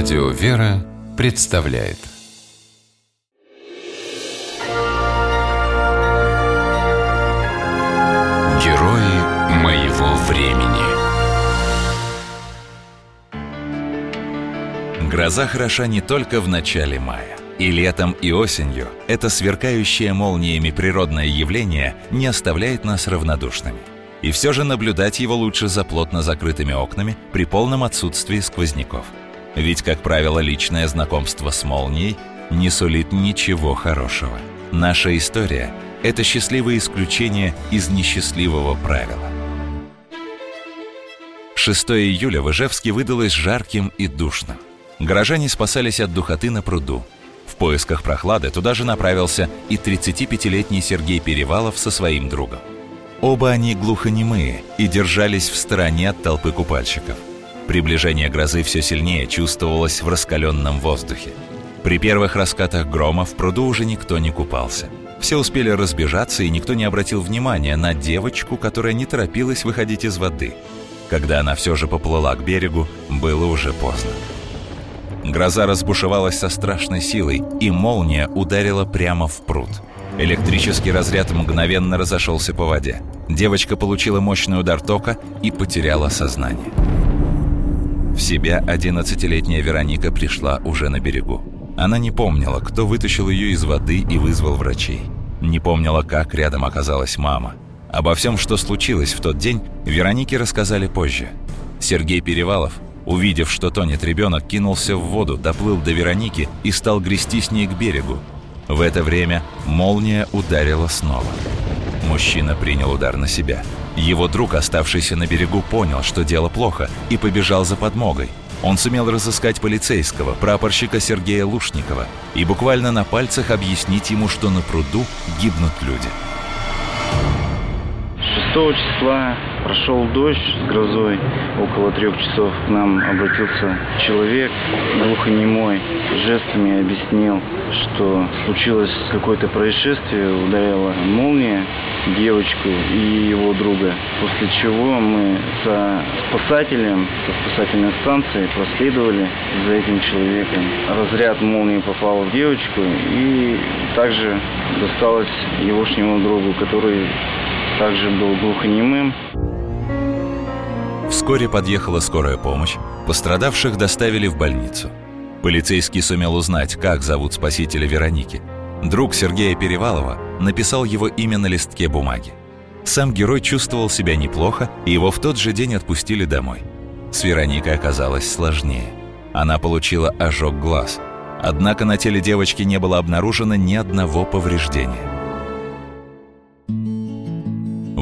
Радио «Вера» представляет Герои моего времени Гроза хороша не только в начале мая. И летом, и осенью это сверкающее молниями природное явление не оставляет нас равнодушными. И все же наблюдать его лучше за плотно закрытыми окнами при полном отсутствии сквозняков – ведь, как правило, личное знакомство с молнией не сулит ничего хорошего. Наша история – это счастливое исключение из несчастливого правила. 6 июля в Ижевске выдалось жарким и душным. Горожане спасались от духоты на пруду. В поисках прохлады туда же направился и 35-летний Сергей Перевалов со своим другом. Оба они глухонемые и держались в стороне от толпы купальщиков. Приближение грозы все сильнее чувствовалось в раскаленном воздухе. При первых раскатах грома в пруду уже никто не купался. Все успели разбежаться, и никто не обратил внимания на девочку, которая не торопилась выходить из воды. Когда она все же поплыла к берегу, было уже поздно. Гроза разбушевалась со страшной силой, и молния ударила прямо в пруд. Электрический разряд мгновенно разошелся по воде. Девочка получила мощный удар тока и потеряла сознание. В себя 11-летняя Вероника пришла уже на берегу. Она не помнила, кто вытащил ее из воды и вызвал врачей. Не помнила, как рядом оказалась мама. Обо всем, что случилось в тот день, Веронике рассказали позже. Сергей Перевалов, увидев, что тонет ребенок, кинулся в воду, доплыл до Вероники и стал грести с ней к берегу. В это время молния ударила снова. Мужчина принял удар на себя – его друг, оставшийся на берегу, понял, что дело плохо, и побежал за подмогой. Он сумел разыскать полицейского, прапорщика Сергея Лушникова, и буквально на пальцах объяснить ему, что на пруду гибнут люди. 6 числа прошел дождь с грозой. Около трех часов к нам обратился человек глухонемой. Жестами объяснил, что случилось какое-то происшествие, ударила молния девочку и его друга. После чего мы со спасателем, со спасательной станции проследовали за этим человеком. Разряд молнии попал в девочку и также досталось егошнему другу, который также был глухонемым. Вскоре подъехала скорая помощь, пострадавших доставили в больницу. Полицейский сумел узнать, как зовут спасителя Вероники. Друг Сергея Перевалова написал его имя на листке бумаги. Сам герой чувствовал себя неплохо, и его в тот же день отпустили домой. С Вероникой оказалось сложнее. Она получила ожог глаз. Однако на теле девочки не было обнаружено ни одного повреждения.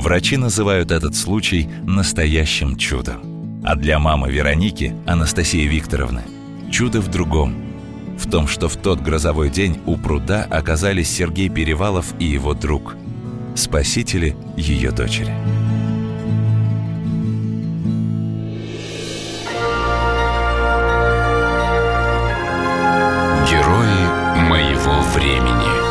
Врачи называют этот случай настоящим чудом. А для мамы Вероники, Анастасии Викторовны, чудо в другом. В том, что в тот грозовой день у пруда оказались Сергей Перевалов и его друг, спасители ее дочери. Герои моего времени